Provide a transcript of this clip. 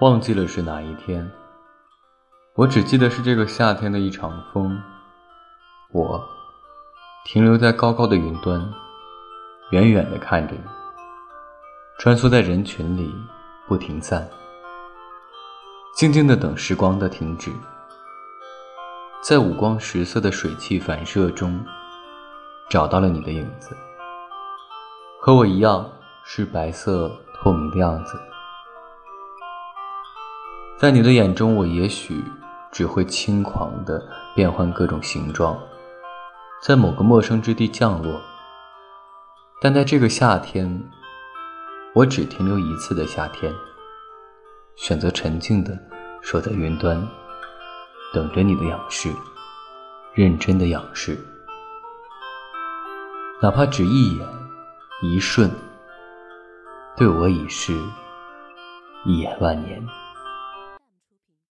忘记了是哪一天，我只记得是这个夏天的一场风。我停留在高高的云端，远远的看着你，穿梭在人群里不停散，静静的等时光的停止，在五光十色的水汽反射中，找到了你的影子，和我一样是白色透明的样子。在你的眼中，我也许只会轻狂地变换各种形状，在某个陌生之地降落。但在这个夏天，我只停留一次的夏天，选择沉静地守在云端，等着你的仰视，认真的仰视，哪怕只一眼、一瞬，对我已是一眼万年。